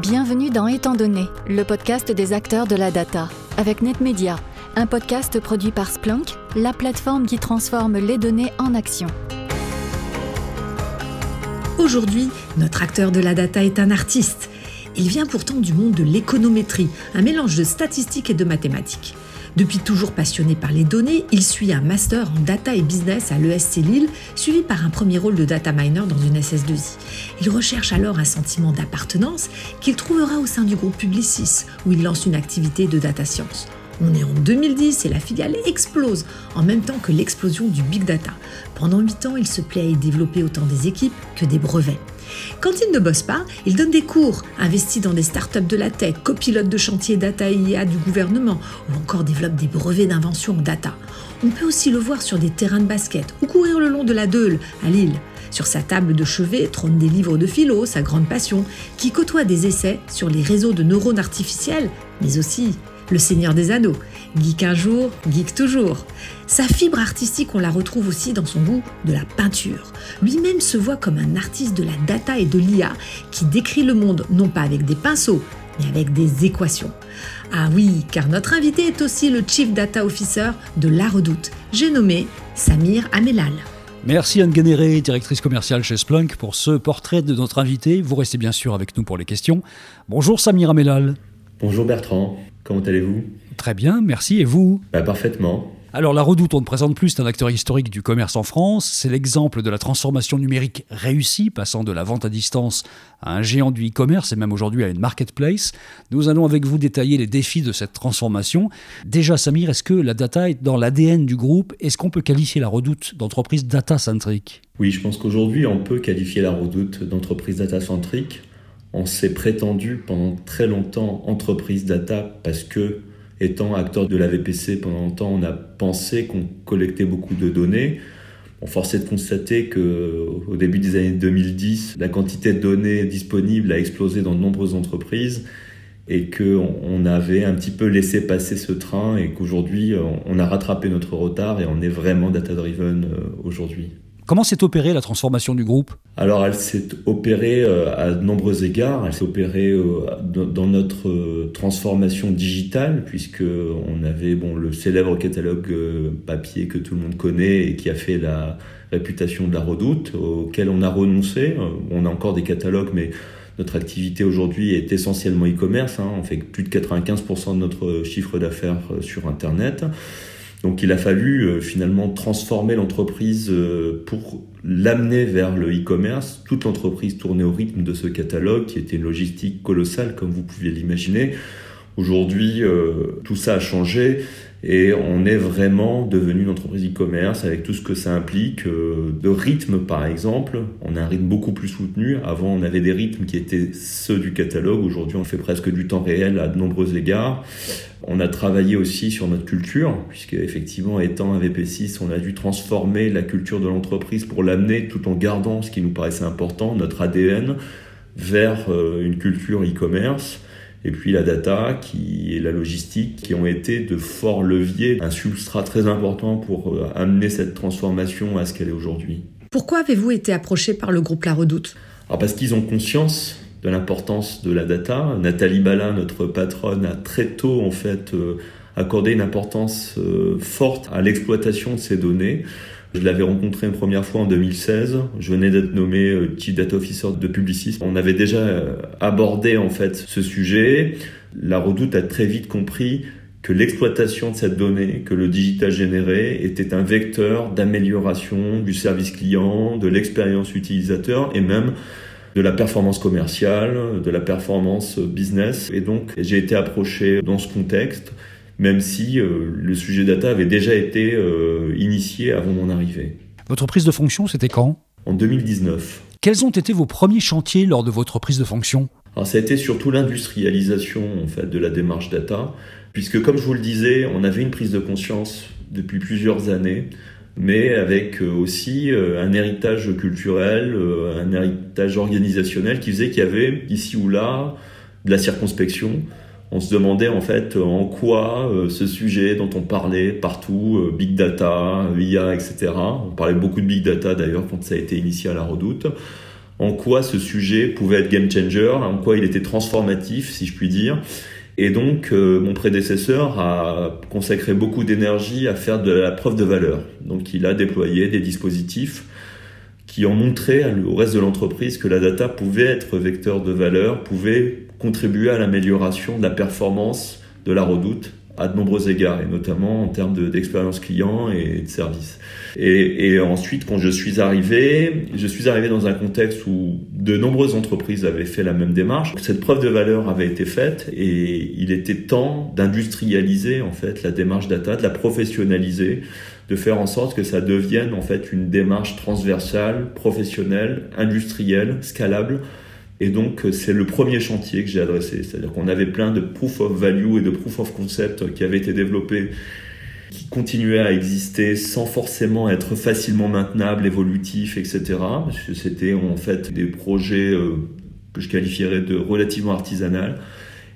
Bienvenue dans Étant donné, le podcast des acteurs de la data, avec NetMedia, un podcast produit par Splunk, la plateforme qui transforme les données en action. Aujourd'hui, notre acteur de la data est un artiste. Il vient pourtant du monde de l'économétrie, un mélange de statistiques et de mathématiques. Depuis toujours passionné par les données, il suit un master en data et business à l'ESC Lille, suivi par un premier rôle de data miner dans une SS2I. Il recherche alors un sentiment d'appartenance qu'il trouvera au sein du groupe Publicis, où il lance une activité de data science. On est en 2010 et la filiale explose en même temps que l'explosion du big data. Pendant 8 ans, il se plaît à y développer autant des équipes que des brevets. Quand il ne bosse pas, il donne des cours, investit dans des startups de la tech, copilote de chantier data IA du gouvernement ou encore développe des brevets d'invention en data. On peut aussi le voir sur des terrains de basket ou courir le long de la Deule à Lille. Sur sa table de chevet trônent des livres de philo, sa grande passion, qui côtoie des essais sur les réseaux de neurones artificiels, mais aussi le Seigneur des Anneaux. Geek un jour, geek toujours. Sa fibre artistique, on la retrouve aussi dans son goût de la peinture. Lui-même se voit comme un artiste de la data et de l'IA qui décrit le monde non pas avec des pinceaux, mais avec des équations. Ah oui, car notre invité est aussi le Chief Data Officer de La Redoute. J'ai nommé Samir Amelal. Merci Anne Ganéré, directrice commerciale chez Splunk, pour ce portrait de notre invité. Vous restez bien sûr avec nous pour les questions. Bonjour Samir Amelal. Bonjour Bertrand, comment allez-vous? Très bien, merci. Et vous? Bah, Parfaitement. Alors la Redoute, on ne présente plus, c'est un acteur historique du commerce en France. C'est l'exemple de la transformation numérique réussie, passant de la vente à distance à un géant du e-commerce et même aujourd'hui à une marketplace. Nous allons avec vous détailler les défis de cette transformation. Déjà Samir, est-ce que la data est dans l'ADN du groupe? Est-ce qu'on peut qualifier la Redoute d'entreprise data-centrique? Oui, je pense qu'aujourd'hui on peut qualifier la Redoute d'entreprise data-centrique. On s'est prétendu pendant très longtemps entreprise data parce que étant acteur de la VPC pendant longtemps, on a pensé qu'on collectait beaucoup de données. On forçait de constater qu'au début des années 2010, la quantité de données disponibles a explosé dans de nombreuses entreprises et qu'on avait un petit peu laissé passer ce train et qu'aujourd'hui, on a rattrapé notre retard et on est vraiment data-driven euh, aujourd'hui. Comment s'est opérée la transformation du groupe? Alors elle s'est opérée euh, à de nombreux égards. Elle s'est opérée euh, dans notre euh, transformation digitale puisque on avait bon le célèbre catalogue papier que tout le monde connaît et qui a fait la réputation de la Redoute, auquel on a renoncé. On a encore des catalogues, mais notre activité aujourd'hui est essentiellement e-commerce. Hein. On fait plus de 95% de notre chiffre d'affaires sur Internet. Donc il a fallu euh, finalement transformer l'entreprise euh, pour l'amener vers le e-commerce. Toute l'entreprise tournait au rythme de ce catalogue qui était une logistique colossale comme vous pouviez l'imaginer. Aujourd'hui, euh, tout ça a changé et on est vraiment devenu une entreprise e-commerce avec tout ce que ça implique de rythme par exemple. On a un rythme beaucoup plus soutenu. Avant, on avait des rythmes qui étaient ceux du catalogue. Aujourd'hui, on fait presque du temps réel à de nombreux égards. On a travaillé aussi sur notre culture, puisque effectivement, étant un VP6, on a dû transformer la culture de l'entreprise pour l'amener tout en gardant ce qui nous paraissait important, notre ADN, vers euh, une culture e-commerce. Et puis la data qui, et la logistique qui ont été de forts leviers, un substrat très important pour euh, amener cette transformation à ce qu'elle est aujourd'hui. Pourquoi avez-vous été approché par le groupe La Redoute? Alors parce qu'ils ont conscience de l'importance de la data. Nathalie Balin, notre patronne, a très tôt en fait euh, accordé une importance euh, forte à l'exploitation de ces données. Je l'avais rencontré une première fois en 2016. Je venais d'être nommé euh, Chief Data Officer de Publicis. On avait déjà abordé en fait ce sujet. La Redoute a très vite compris que l'exploitation de cette donnée, que le digital généré était un vecteur d'amélioration du service client, de l'expérience utilisateur et même de la performance commerciale, de la performance business. Et donc, j'ai été approché dans ce contexte, même si euh, le sujet data avait déjà été euh, initié avant mon arrivée. Votre prise de fonction, c'était quand? En 2019. Quels ont été vos premiers chantiers lors de votre prise de fonction? Alors, ça a été surtout l'industrialisation en fait de la démarche data, puisque comme je vous le disais, on avait une prise de conscience depuis plusieurs années mais avec euh, aussi un héritage culturel, un héritage organisationnel qui faisait qu'il y avait ici ou là de la circonspection. On se demandait en fait en quoi ce sujet dont on parlait partout, big data, IA, etc. On parlait beaucoup de big data d'ailleurs quand ça a été initié à la Redoute. en quoi ce sujet pouvait être game changer, en quoi il était transformatif, si je puis dire. Et donc, euh, mon prédécesseur a consacré beaucoup d'énergie à faire de la preuve de valeur. Donc, il a déployé des dispositifs qui ont montré au reste de l'entreprise que la data pouvait être vecteur de valeur, pouvait contribuer à l'amélioration de la performance de la redoute à de nombreux égards, et notamment en termes d'expérience client et de service. Et, et, ensuite, quand je suis arrivé, je suis arrivé dans un contexte où de nombreuses entreprises avaient fait la même démarche. Cette preuve de valeur avait été faite et il était temps d'industrialiser en fait la démarche data, de la professionnaliser, de faire en sorte que ça devienne en fait une démarche transversale, professionnelle, industrielle, scalable et donc, euh, c'est le premier chantier que j'ai adressé. C'est-à-dire qu'on avait plein de proof of value et de proof of concept qui avaient été développés, qui continuaient à exister sans forcément être facilement maintenables, évolutifs, etc. C'était en fait des projets euh, que je qualifierais de relativement artisanal.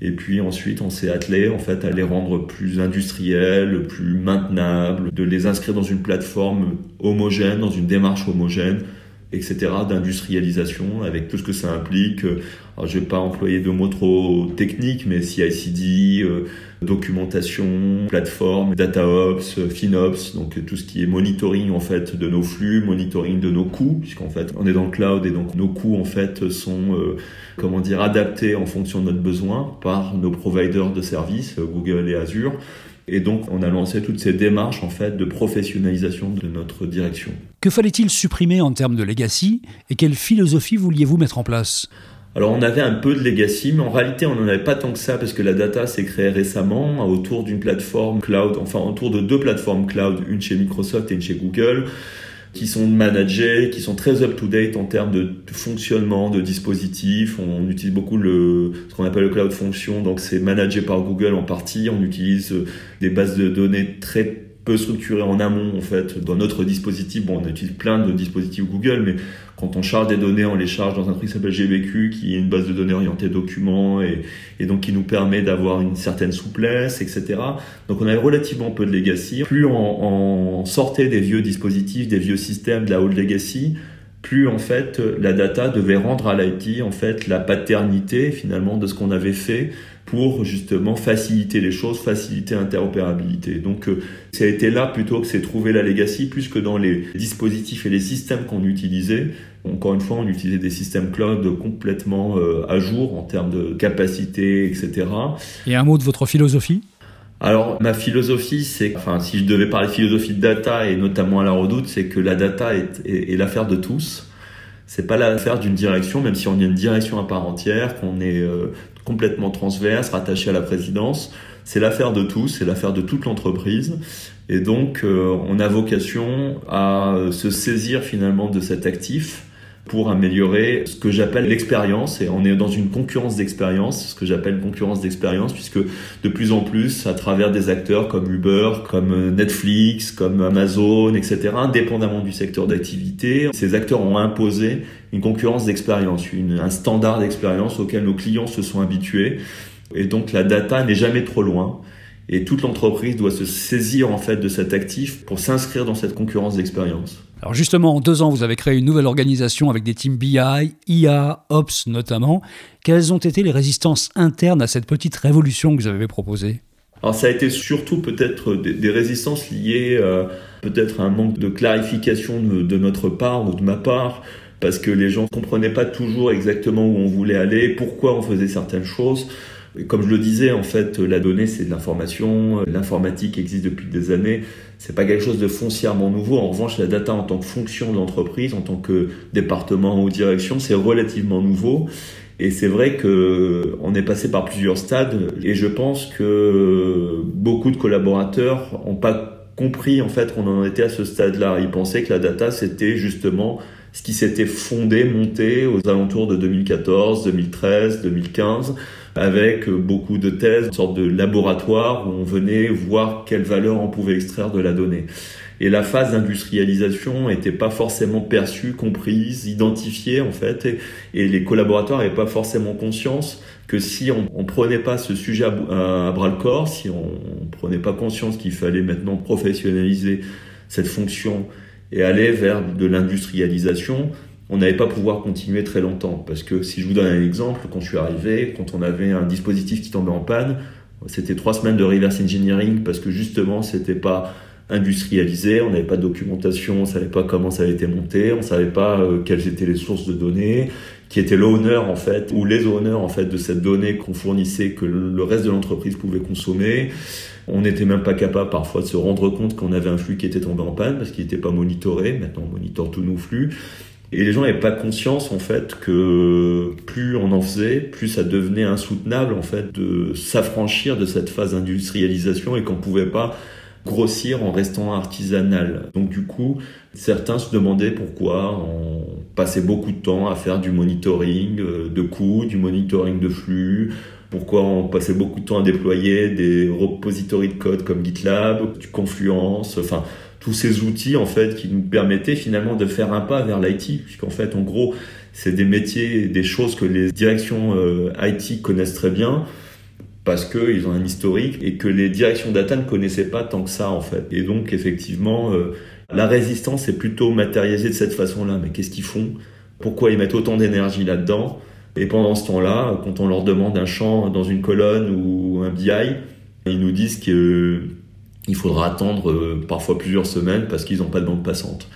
Et puis ensuite, on s'est attelé en fait à les rendre plus industriels, plus maintenables, de les inscrire dans une plateforme homogène, dans une démarche homogène, etc., d'industrialisation, avec tout ce que ça implique. Alors, je vais pas employer de mots trop techniques, mais CI/CD, euh, documentation, plateforme, DataOps, FinOps, donc tout ce qui est monitoring en fait de nos flux, monitoring de nos coûts, puisqu'en fait on est dans le cloud et donc nos coûts en fait sont euh, comment dire adaptés en fonction de notre besoin par nos providers de services, Google et Azure. Et donc, on a lancé toutes ces démarches en fait de professionnalisation de notre direction. Que fallait-il supprimer en termes de legacy et quelle philosophie vouliez-vous mettre en place? Alors on avait un peu de legacy, mais en réalité on n'en avait pas tant que ça parce que la data s'est créée récemment autour d'une plateforme cloud, enfin autour de deux plateformes cloud, une chez Microsoft et une chez Google qui sont managés, qui sont très up-to-date en termes de, fonctionnement, de dispositifs. On, utilise beaucoup le, ce qu'on appelle le cloud function, donc c'est managé par Google en partie. On utilise euh, des bases de données très peu structurées en amont en fait dans notre dispositif. Bon, on utilise plein de dispositifs Google, mais quand on charge des données, on les charge dans un truc qui s'appelle GBQ, qui est une base de données orientée documents et, donc qui nous permet d'avoir une certaine souplesse, etc. Donc on a relativement peu de legacy. Plus on, on sortait des vieux dispositifs, des vieux systèmes de la old legacy, plus en fait la data devait rendre à l'IT en fait la paternité finalement de ce qu'on avait fait pour justement faciliter les choses, faciliter l'interopérabilité. Donc euh, ça a été là plutôt que c'est trouver la legacy, plus que dans les dispositifs et les systèmes qu'on utilisait. Encore une fois, on utilisait des systèmes cloud complètement euh, à jour en termes de capacité, etc. Et un mot de votre philosophie? Alors ma philosophie, c'est, enfin si je devais parler philosophie de data et notamment à la redoute, c'est que la data est, est, est l'affaire de tous. C'est pas l'affaire d'une direction, même si on a une direction à part entière, qu'on est euh, complètement transverse, rattaché à la présidence. C'est l'affaire de tous, c'est l'affaire de toute l'entreprise. Et donc, euh, on a vocation à euh, se saisir finalement de cet actif pour améliorer ce que j'appelle l'expérience. Et on est dans une concurrence d'expérience, ce que j'appelle concurrence d'expérience, puisque de plus en plus, à travers des acteurs comme Uber, comme Netflix, comme Amazon, etc., indépendamment du secteur d'activité, ces acteurs ont imposé une concurrence d'expérience, un standard d'expérience auquel nos clients se sont habitués. Et donc la data n'est jamais trop loin. Et toute l'entreprise doit se saisir en fait de cet actif pour s'inscrire dans cette concurrence d'expérience. Alors justement, en deux ans, vous avez créé une nouvelle organisation avec des teams BI, IA, Ops notamment. Quelles ont été les résistances internes à cette petite révolution que vous avez proposée? Alors ça a été surtout peut-être des, résistances liées euh, peut-être à un manque de clarification de, de, notre part ou de ma part, parce que les gens ne comprenaient pas toujours exactement où on voulait aller, pourquoi on faisait certaines choses. Comme je le disais, en fait, la donnée, c'est de l'information. L'informatique existe depuis des années. C'est pas quelque chose de foncièrement nouveau. En revanche, la data en tant que fonction de l'entreprise, en tant que département ou direction, c'est relativement nouveau. Et c'est vrai que on est passé par plusieurs stades. Et je pense que beaucoup de collaborateurs n'ont pas compris en fait qu'on en était à ce stade-là. Ils pensaient que la data c'était justement ce qui s'était fondé, monté aux alentours de 2014, 2013, 2015 avec beaucoup de thèses, une sorte de laboratoire où on venait voir quelle valeur on pouvait extraire de la donnée. Et la phase d'industrialisation n'était pas forcément perçue, comprise, identifiée en fait, et, les collaborateurs n'avaient pas forcément conscience que si on, ne prenait pas ce sujet à, bras le corps, si on, ne prenait pas conscience qu'il fallait maintenant professionnaliser cette fonction et aller vers de l'industrialisation, on n'allait pas pouvoir continuer très longtemps. Parce que si je vous donne un exemple, quand je suis arrivé, quand on avait un dispositif qui tombait en panne, c'était trois semaines de reverse engineering parce que justement, c'était pas industrialisé, on n'avait pas de documentation, on savait pas comment ça avait été monté, on savait pas euh, quelles étaient les sources de données, qui était l'owner en fait, ou les owners en fait de cette donnée qu'on fournissait, que le reste de l'entreprise pouvait consommer. On n'était même pas capable parfois de se rendre compte qu'on avait un flux qui était tombé en panne parce qu'il n'était pas monitoré. Maintenant, on monitore tous nos flux. Et les gens n'avaient pas conscience en fait que plus on en faisait, plus ça devenait insoutenable en fait de s'affranchir de cette phase d'industrialisation et qu'on pouvait pas grossir en restant artisanal. Donc du coup, certains se demandaient pourquoi on passait beaucoup de temps à faire du monitoring euh, de coûts, du monitoring de flux, pourquoi on passait beaucoup de temps à déployer des repositories de code comme GitLab, du Confluence, enfin tous ces outils en fait qui nous permettaient finalement de faire un pas vers l'IT, puisqu'en fait en gros c'est des métiers, des choses que les directions euh, IT connaissent très bien parce qu'ils ont un historique et que les directions data ne connaissaient pas tant que ça en fait. Et donc effectivement, euh, la résistance est plutôt matérialisée de cette façon-là. Mais qu'est-ce qu'ils font? Pourquoi ils mettent autant d'énergie là-dedans? Et pendant ce temps-là, quand on leur demande un champ dans une colonne ou un BI, ils nous disent qu'il faudra attendre euh, parfois plusieurs semaines parce qu'ils n'ont pas de bande passante.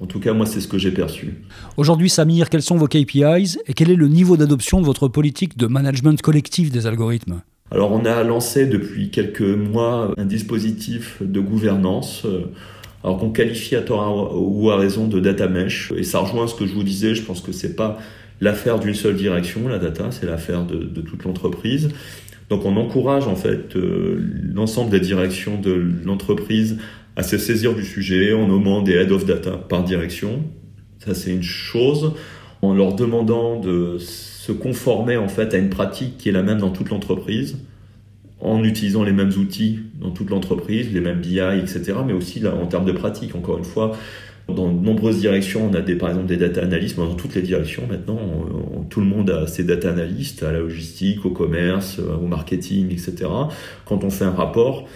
En tout cas, moi, c'est ce que j'ai perçu. Aujourd'hui, Samir, quels sont vos KPIs et quel est le niveau d'adoption de votre politique de management collectif des algorithmes? Alors on a lancé depuis quelques mois un dispositif de gouvernance euh, alors qu'on qualifie à tort ou à raison de data mesh et ça rejoint ce que je vous disais, je pense que c'est pas l'affaire d'une seule direction la data, c'est l'affaire de, toute l'entreprise. Donc on encourage en fait euh, l'ensemble des directions de l'entreprise à se saisir du sujet en nommant des head of data par direction. Ça c'est une chose en leur demandant de se conformer en fait à une pratique qui est la même dans toute l'entreprise, en utilisant les mêmes outils dans toute l'entreprise, les mêmes BI, etc. Mais aussi en termes de pratique, encore une fois, dans de nombreuses directions, on a des, par exemple des data analystes, dans toutes les directions maintenant, tout le monde a ses data analystes, à la logistique, au commerce, au marketing, etc. Quand on fait un rapport,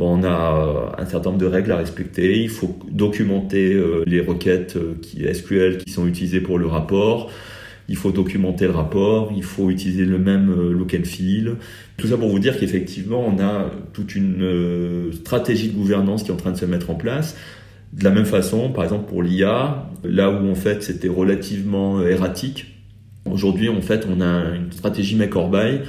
on a un certain nombre de règles à respecter. Il faut documenter euh, les requêtes euh, SQL qui sont utilisées pour le rapport il faut documenter le rapport, il faut utiliser le même euh, look and feel. Tout ça pour vous dire qu'effectivement, on a toute une euh, stratégie de gouvernance qui est en train de se mettre en place. De la même façon, par exemple pour l'IA, là où en fait c'était relativement euh, erratique, aujourd'hui en fait on a une stratégie make or buy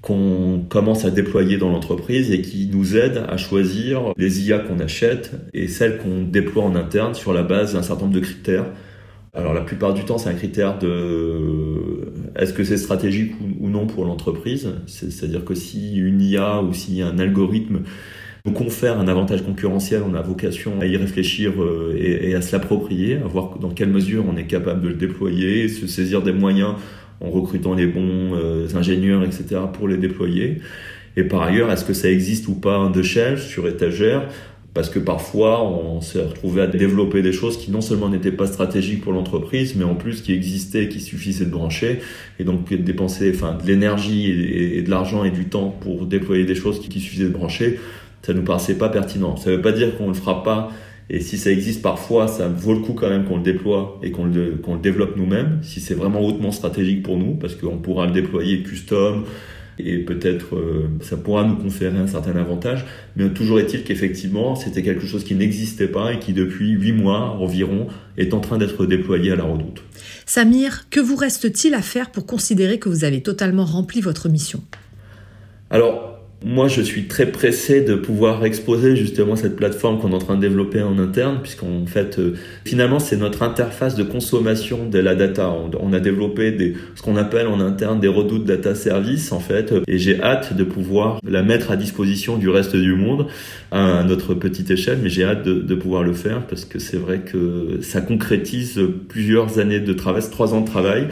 qu'on commence à déployer dans l'entreprise et qui nous aide à choisir les IA qu'on achète et celles qu'on déploie en interne sur la base d'un certain nombre de critères alors la plupart du temps, c'est un critère de est-ce que c'est stratégique ou, non pour l'entreprise? C'est-à-dire que si une IA ou si un algorithme nous confère un avantage concurrentiel, on a vocation à y réfléchir euh, et, à se l'approprier, à voir dans quelle mesure on est capable de le déployer, se saisir des moyens en recrutant les bons euh, ingénieurs, etc., pour les déployer. Et par ailleurs, est-ce que ça existe ou pas? De shelf sur étagère parce que parfois on s'est retrouvé à développer des choses qui non seulement n'étaient pas stratégiques pour l'entreprise, mais en plus qui existaient, qui suffisait de brancher, et donc dépenser enfin, de l'énergie et, de l'argent et du temps pour déployer des choses qui, suffisaient de brancher, ça nous paraissait pas pertinent. Ça ne veut pas dire qu'on ne le fera pas, et si ça existe parfois, ça vaut le coup quand même qu'on le déploie et qu'on le développe nous-mêmes, si c'est vraiment hautement stratégique pour nous, parce qu'on pourra le déployer custom, et peut-être euh, ça pourra nous conférer un certain avantage. Mais toujours est-il qu'effectivement, c'était quelque chose qui n'existait pas et qui depuis huit mois environ est en train d'être déployé à la redoute. Samir, que vous reste-t-il à faire pour considérer que vous avez totalement rempli votre mission? Alors, moi, je suis très pressé de pouvoir exposer justement cette plateforme qu'on est en train de développer en interne, puisqu'en fait, euh, finalement, c'est notre interface de consommation de la data. On, a développé des, ce qu'on appelle en interne des redoutes data service, en fait, et j'ai hâte de pouvoir la mettre à disposition du reste du monde à notre petite échelle, mais j'ai hâte de, de, pouvoir le faire parce que c'est vrai que ça concrétise plusieurs années de travail, trois ans de travail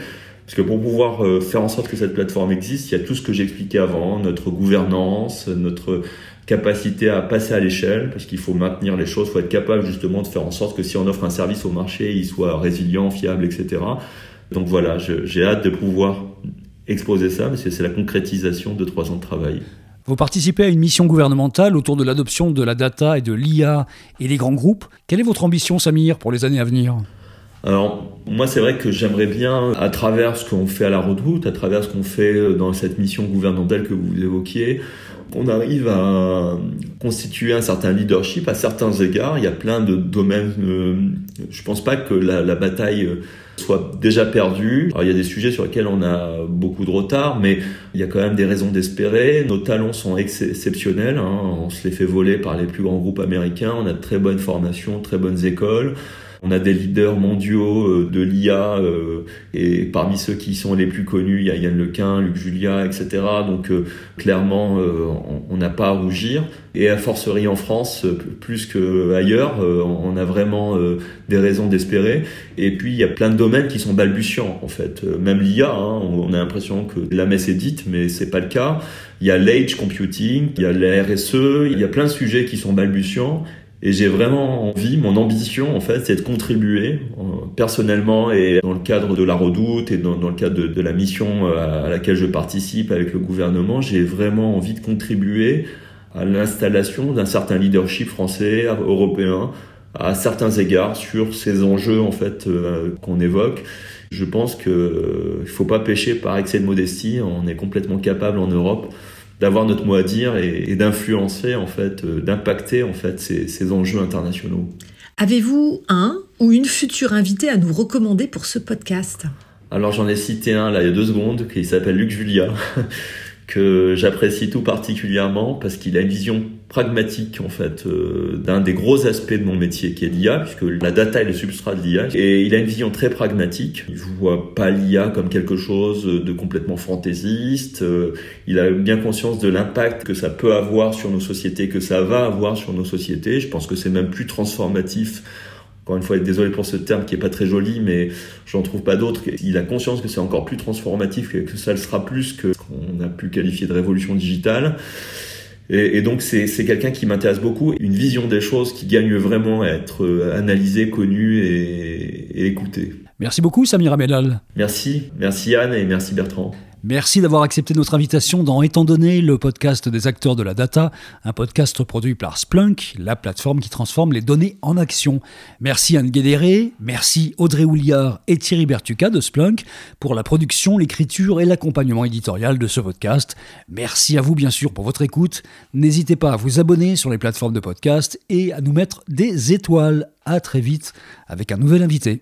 parce que pour pouvoir euh, faire en sorte que cette plateforme existe, il y a tout ce que j'ai expliqué avant, notre gouvernance, notre capacité à passer à l'échelle, parce qu'il faut maintenir les choses, il faut être capable justement de faire en sorte que si on offre un service au marché, il soit résilient, fiable, etc. Donc voilà, j'ai hâte de pouvoir exposer ça, parce que c'est la concrétisation de trois ans de travail. Vous participez à une mission gouvernementale autour de l'adoption de la data et de l'IA et des grands groupes. Quelle est votre ambition, Samir, pour les années à venir? Alors, moi, c'est vrai que j'aimerais bien, à travers ce qu'on fait à la Redoute, à travers ce qu'on fait dans cette mission gouvernementale que vous évoquiez, qu'on arrive à constituer un certain leadership à certains égards. Il y a plein de domaines. Euh, je pense pas que la, bataille euh, soit déjà perdue. Il y a des sujets sur lesquels on a beaucoup de retard, mais il y a quand même des raisons d'espérer. Nos talents sont exceptionnels. Hein. On se les fait voler par les plus grands groupes américains. On a de très bonnes formations, très bonnes écoles. On a des leaders mondiaux euh, de l'IA euh, et parmi ceux qui sont les plus connus, il y a Yann Lequin, Luc Julia, etc. Donc euh, clairement, on n'a pas à rougir. Et à forcerie en France, plus qu'ailleurs, on a vraiment des raisons d'espérer. Et puis il y a plein de domaines qui sont balbutiants en fait. Même l'IA, hein, on a l'impression que la messe est dite, mais c'est pas le cas. Il y a l'age computing, il y a la RSE, il y a plein de sujets qui sont balbutiants et j'ai vraiment envie, mon ambition en fait, c'est de contribuer euh, personnellement et dans le cadre de la redoute et dans, le cadre de, la mission euh, à laquelle je participe avec le gouvernement, j'ai vraiment envie de contribuer à l'installation d'un certain leadership français, européen, à certains égards sur ces enjeux en fait euh, qu'on évoque. Je pense qu'il ne faut pas pêcher par excès de modestie. On est complètement capable en Europe d'avoir notre mot à dire et, d'influencer en fait, euh, d'impacter en fait ces, ces enjeux internationaux. Avez-vous un ou une future invitée à nous recommander pour ce podcast? Alors j'en ai cité un là il y a deux secondes qui s'appelle Luc Julia. que j'apprécie tout particulièrement parce qu'il a une vision pragmatique en fait euh, d'un des gros aspects de mon métier qui est l'IA puisque la data est le substrat de l'IA et il a une vision très pragmatique il voit pas l'IA comme quelque chose de complètement fantaisiste euh, il a bien conscience de l'impact que ça peut avoir sur nos sociétés que ça va avoir sur nos sociétés je pense que c'est même plus transformatif encore une fois, désolé pour ce terme qui est pas très joli, mais j'en trouve pas d'autre. Il a conscience que c'est encore plus transformatif, que ça le sera plus que ce qu'on a pu qualifier de révolution digitale. Et, donc c'est quelqu'un qui m'intéresse beaucoup, une vision des choses qui gagne vraiment à être euh, analysée, connue et, et écoutée. Merci beaucoup Samira Medal. Merci, merci Anne et merci Bertrand. Merci d'avoir accepté notre invitation dans Étant donné, le podcast des acteurs de la data, un podcast produit par Splunk, la plateforme qui transforme les données en action. Merci Anne Guédéré, merci Audrey Houliard et Thierry Bertuca de Splunk pour la production, l'écriture et l'accompagnement éditorial de ce podcast. Merci à vous bien sûr pour votre écoute. N'hésitez pas à vous abonner sur les plateformes de podcast et à nous mettre des étoiles. À très vite avec un nouvel invité.